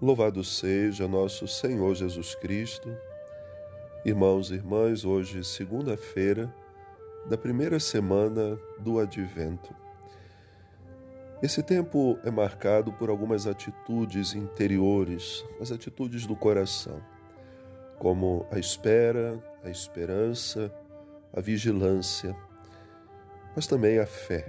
Louvado seja nosso Senhor Jesus Cristo. Irmãos e irmãs, hoje, segunda-feira da primeira semana do Advento. Esse tempo é marcado por algumas atitudes interiores, as atitudes do coração, como a espera, a esperança, a vigilância, mas também a fé.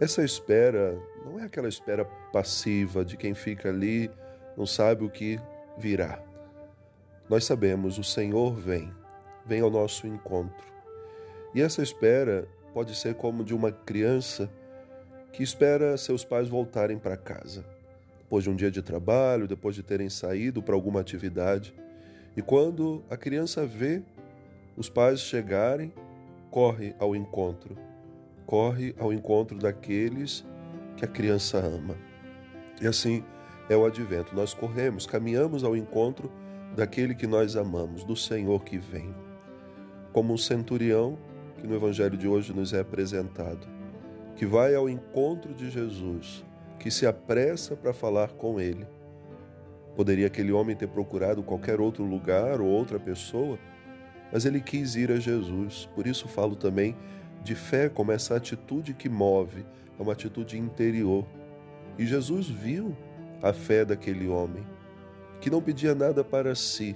Essa espera não é aquela espera passiva de quem fica ali, não sabe o que virá. Nós sabemos, o Senhor vem, vem ao nosso encontro. E essa espera pode ser como de uma criança que espera seus pais voltarem para casa, depois de um dia de trabalho, depois de terem saído para alguma atividade. E quando a criança vê os pais chegarem, corre ao encontro corre ao encontro daqueles que a criança ama. E assim é o advento. Nós corremos, caminhamos ao encontro daquele que nós amamos, do Senhor que vem. Como um centurião que no evangelho de hoje nos é apresentado, que vai ao encontro de Jesus, que se apressa para falar com ele. Poderia aquele homem ter procurado qualquer outro lugar ou outra pessoa, mas ele quis ir a Jesus. Por isso falo também de fé como essa atitude que move, é uma atitude interior. E Jesus viu a fé daquele homem, que não pedia nada para si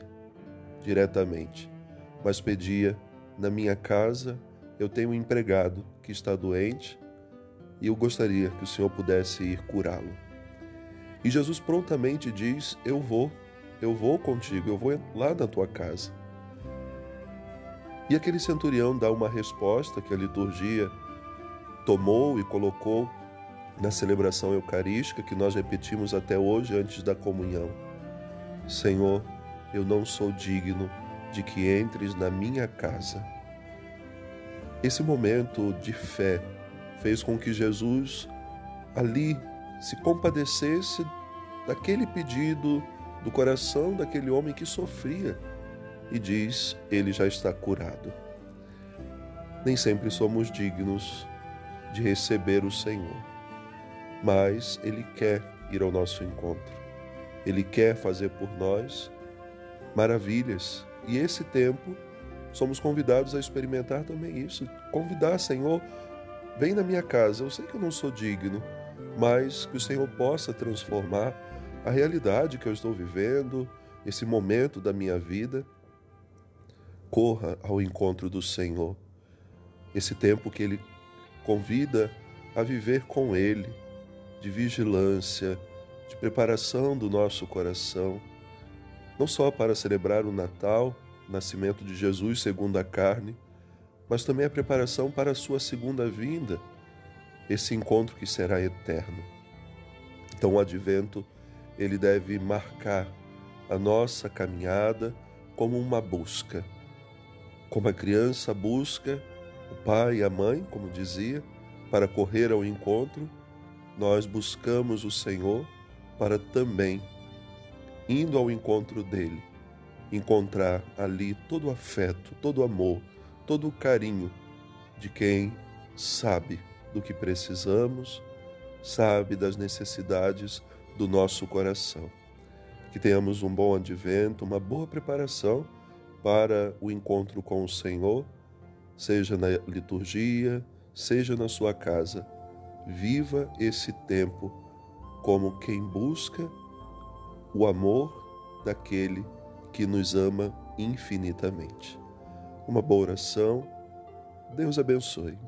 diretamente, mas pedia: na minha casa eu tenho um empregado que está doente e eu gostaria que o Senhor pudesse ir curá-lo. E Jesus prontamente diz: Eu vou, eu vou contigo, eu vou lá na tua casa. E aquele centurião dá uma resposta que a liturgia tomou e colocou na celebração eucarística que nós repetimos até hoje antes da comunhão. Senhor, eu não sou digno de que entres na minha casa. Esse momento de fé fez com que Jesus ali se compadecesse daquele pedido do coração daquele homem que sofria e diz: Ele já está curado. Nem sempre somos dignos de receber o Senhor, mas Ele quer ir ao nosso encontro. Ele quer fazer por nós maravilhas. E esse tempo somos convidados a experimentar também isso. Convidar, Senhor, vem na minha casa. Eu sei que eu não sou digno, mas que o Senhor possa transformar a realidade que eu estou vivendo, esse momento da minha vida corra ao encontro do Senhor. Esse tempo que Ele convida a viver com Ele, de vigilância, de preparação do nosso coração, não só para celebrar o Natal, o nascimento de Jesus segundo a carne, mas também a preparação para a sua segunda vinda, esse encontro que será eterno. Então o advento, ele deve marcar a nossa caminhada como uma busca como a criança busca o pai e a mãe, como dizia, para correr ao encontro, nós buscamos o Senhor para também, indo ao encontro dele, encontrar ali todo o afeto, todo o amor, todo o carinho de quem sabe do que precisamos, sabe das necessidades do nosso coração. Que tenhamos um bom advento, uma boa preparação para o encontro com o Senhor, seja na liturgia, seja na sua casa. Viva esse tempo como quem busca o amor daquele que nos ama infinitamente. Uma boa oração. Deus abençoe.